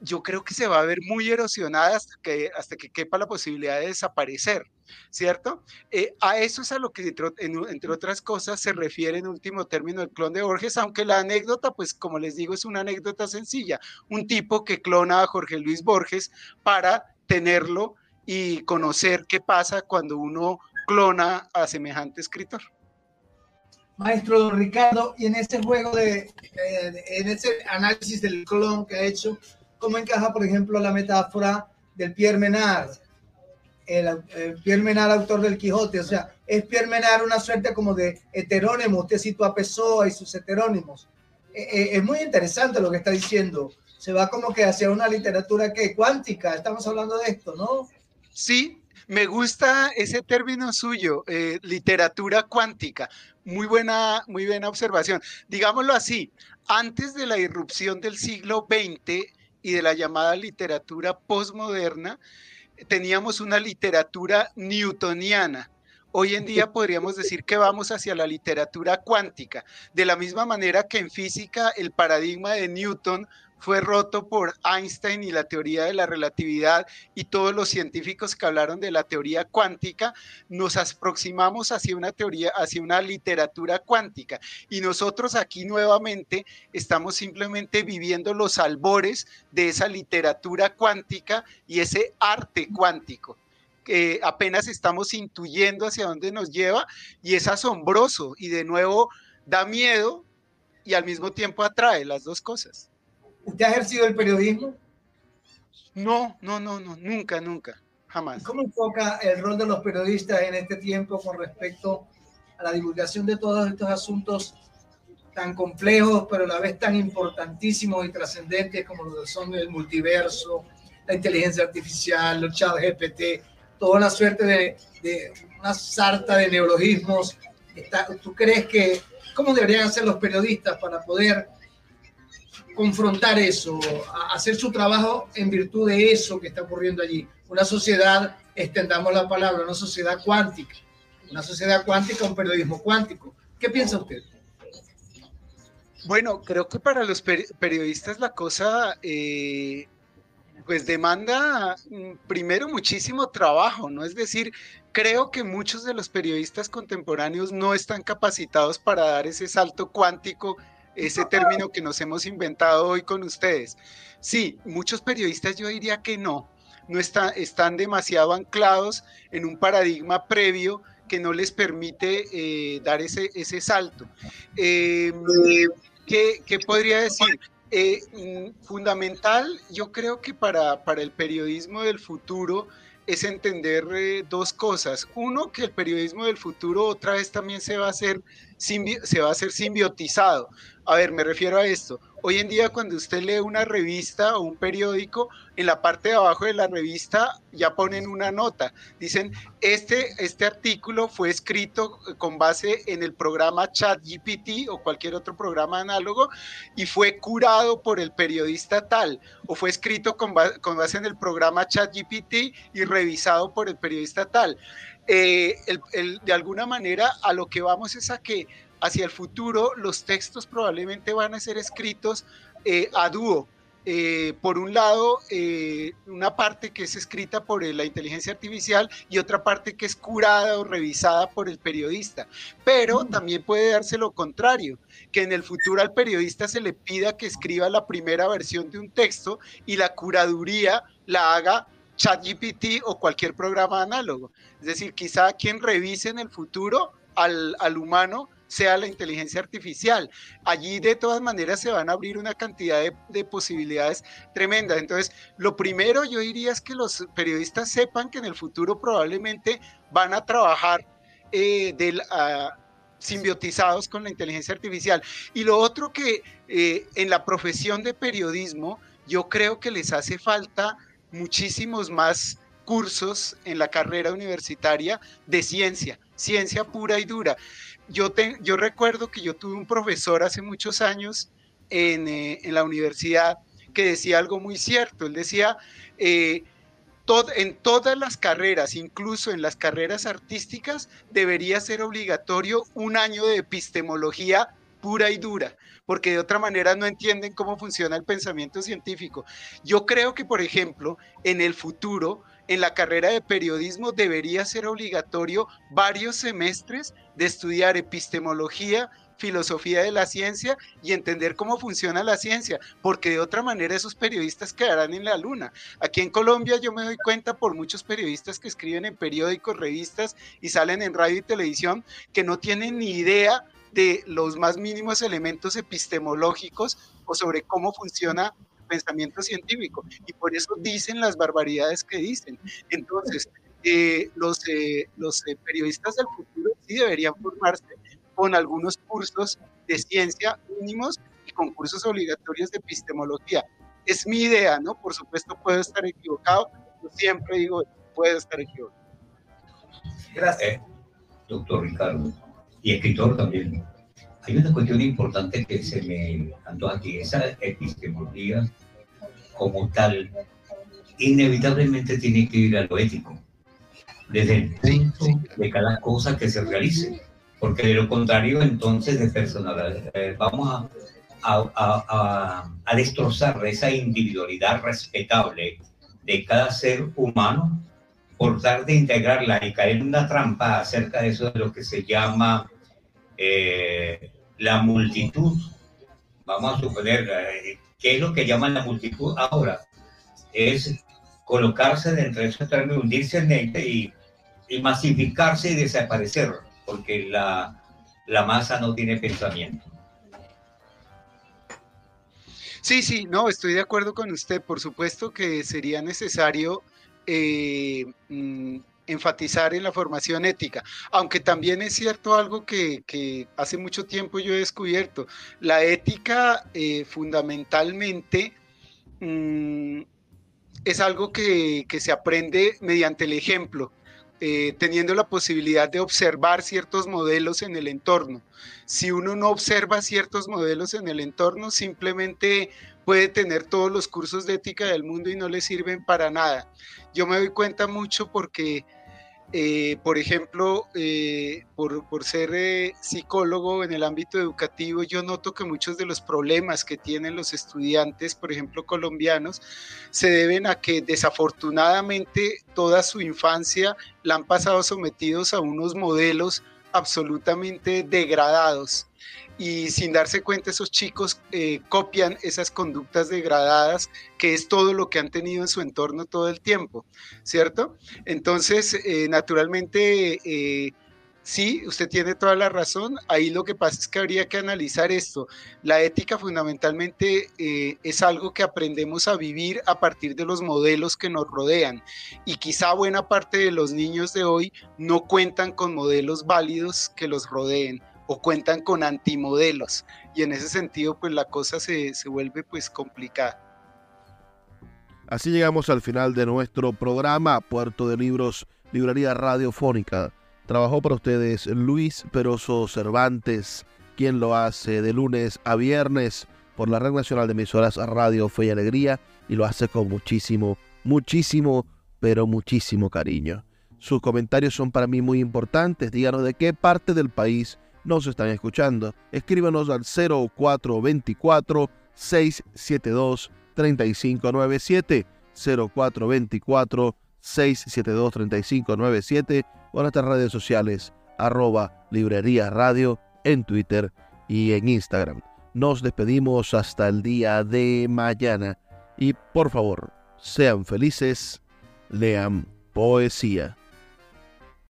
yo creo que se va a ver muy erosionada hasta que, hasta que quepa la posibilidad de desaparecer, ¿cierto? Eh, a eso es a lo que, entre, otras cosas, se refiere en último término el clon de Borges, aunque la anécdota, pues como les digo, es una anécdota sencilla. Un tipo que clona a Jorge Luis Borges para tenerlo y conocer qué pasa cuando uno clona a semejante escritor. Maestro Ricardo, y en ese juego de, en ese análisis del clon que ha hecho, ¿cómo encaja, por ejemplo, la metáfora del Pierre Menard? El, Pierre Menard, autor del Quijote, o sea, es Pierre Menard una suerte como de heterónimo, usted citó a Pessoa y sus heterónimos. Eh, eh, es muy interesante lo que está diciendo. Se va como que hacia una literatura que cuántica, estamos hablando de esto, ¿no? Sí, me gusta ese término suyo, eh, literatura cuántica. Muy buena, muy buena observación. Digámoslo así, antes de la irrupción del siglo XX y de la llamada literatura postmoderna, teníamos una literatura newtoniana. Hoy en día podríamos decir que vamos hacia la literatura cuántica, de la misma manera que en física el paradigma de Newton fue roto por Einstein y la teoría de la relatividad y todos los científicos que hablaron de la teoría cuántica, nos aproximamos hacia una teoría, hacia una literatura cuántica. Y nosotros aquí nuevamente estamos simplemente viviendo los albores de esa literatura cuántica y ese arte cuántico. que apenas estamos intuyendo hacia dónde nos lleva y es asombroso y de nuevo da miedo y al mismo tiempo atrae las dos cosas. ¿Usted ha ejercido el periodismo? No, no, no, no, nunca, nunca, jamás. ¿Cómo enfoca el rol de los periodistas en este tiempo con respecto a la divulgación de todos estos asuntos tan complejos, pero a la vez tan importantísimos y trascendentes como los son el multiverso, la inteligencia artificial, los chat GPT, toda una suerte de, de una sarta de neologismos. ¿Tú crees que cómo deberían hacer los periodistas para poder confrontar eso, hacer su trabajo en virtud de eso que está ocurriendo allí. Una sociedad, extendamos la palabra, una sociedad cuántica, una sociedad cuántica, un periodismo cuántico. ¿Qué piensa usted? Bueno, creo que para los periodistas la cosa eh, pues demanda mm, primero muchísimo trabajo, ¿no? Es decir, creo que muchos de los periodistas contemporáneos no están capacitados para dar ese salto cuántico ese término que nos hemos inventado hoy con ustedes. Sí, muchos periodistas yo diría que no, no están demasiado anclados en un paradigma previo que no les permite eh, dar ese, ese salto. Em, ¿qué, podría decir? Eh, fundamental, yo creo que para, para el periodismo del futuro, es entender eh, dos cosas. Uno, que el periodismo del futuro otra vez también se va a hacer, se va a hacer simbiotizado. A ver, me refiero a esto. Hoy en día cuando usted lee una revista o un periódico, en la parte de abajo de la revista ya ponen una nota. Dicen, este, este artículo fue escrito con base en el programa ChatGPT o cualquier otro programa análogo y fue curado por el periodista tal, o fue escrito con, base en el programa ChatGPT y revisado por el periodista tal. Eh, de alguna manera a lo que vamos es a que hacia el futuro los textos probablemente van a ser escritos eh, a dúo. eh, por un lado, eh, una parte que es escrita por la inteligencia artificial y otra parte que es curada o revisada por el periodista. Pero mm. también puede darse lo contrario, que en el futuro al periodista se le pida que escriba la primera versión de un texto y la curaduría la haga ChatGPT o cualquier programa análogo. Es decir, quizá quien revise en el futuro al, al humano sea la inteligencia artificial. Allí de todas maneras se van a abrir una cantidad de, posibilidades tremendas. Entonces, lo primero yo diría es que los periodistas sepan que en el futuro probablemente van a trabajar eh, del, ah, simbiotizados con la inteligencia artificial. Y lo otro que eh, en la profesión de periodismo, yo creo que les hace falta muchísimos más cursos en la carrera universitaria de ciencia, ciencia pura y dura yo, recuerdo que yo tuve un profesor hace muchos años en, eh, la universidad que decía algo muy cierto. Él decía, eh, en todas las carreras, incluso en las carreras artísticas, debería ser obligatorio un año de epistemología pura y dura, porque de otra manera no entienden cómo funciona el pensamiento científico. Yo creo que, por ejemplo, en el futuro en la carrera de periodismo debería ser obligatorio varios semestres de estudiar epistemología, filosofía de la ciencia y entender cómo funciona la ciencia, porque de otra manera esos periodistas quedarán en la luna. Aquí en Colombia yo me doy cuenta por muchos periodistas que escriben en periódicos, revistas y salen en radio y televisión que no tienen ni idea de los más mínimos elementos epistemológicos o sobre cómo funciona pensamiento científico y por eso dicen las barbaridades que dicen. Entonces, eh, los, eh, los eh, periodistas del futuro sí deberían formarse con algunos cursos de ciencia mínimos y con cursos obligatorios de epistemología. Es mi idea, ¿no? Por supuesto puedo estar equivocado, yo siempre digo, puedo estar equivocado. Gracias. doctor Ricardo, y escritor también. Hay una cuestión importante que se me andó aquí, esa epistemología como tal, inevitablemente tiene que ir a lo ético, desde el punto de cada cosa que se realice, porque de lo contrario entonces de personal, eh, vamos a, a, a, destrozar esa individualidad respetable de cada ser humano por dar de integrarla y caer en una trampa acerca de eso de lo que se llama eh, la multitud, vamos a suponer, eh, ¿qué es lo que llaman la multitud ahora? Es colocarse dentro de ese término, hundirse en él y, y, masificarse y desaparecer, porque la, la masa no tiene pensamiento. Sí, sí, no, estoy de acuerdo con usted. Por supuesto que sería necesario eh, mm, enfatizar en la formación ética, aunque también es cierto algo que, hace mucho tiempo yo he descubierto, la ética eh, fundamentalmente mm, es algo que, se aprende mediante el ejemplo. Eh, teniendo la posibilidad de observar ciertos modelos en el entorno. Si uno no observa ciertos modelos en el entorno, simplemente puede tener todos los cursos de ética del mundo y no le sirven para nada. Yo me doy cuenta mucho porque eh, por ejemplo, eh, por, ser eh, psicólogo en el ámbito educativo, yo noto que muchos de los problemas que tienen los estudiantes, por ejemplo, colombianos, se deben a que desafortunadamente toda su infancia la han pasado sometidos a unos modelos absolutamente degradados y sin darse cuenta esos chicos eh, copian esas conductas degradadas, que es todo lo que han tenido en su entorno todo el tiempo, ¿cierto? Entonces, eh, naturalmente, eh, sí, usted tiene toda la razón, ahí lo que pasa es que habría que analizar esto. La ética fundamentalmente es algo que aprendemos a vivir a partir de los modelos que nos rodean y quizá buena parte de los niños de hoy no cuentan con modelos válidos que los rodeen o cuentan con antimodelos y en ese sentido pues la cosa se, se vuelve pues complicada. Así llegamos al final de nuestro programa Puerto de Libros, Librería Radiofónica. Trabajó para ustedes Luis Peroso Cervantes, quien lo hace de lunes a viernes por la Red Nacional de Emisoras Radio Fe y Alegría y lo hace con muchísimo, muchísimo, pero muchísimo cariño. Sus comentarios son para mí muy importantes. Díganos de qué parte del país nos están escuchando. Escríbanos al 0424 672 3597 0424 672 3597 o nuestras redes sociales arroba librería radio en Twitter y en Instagram. Nos despedimos hasta el día de mañana y por favor, sean felices, lean poesía.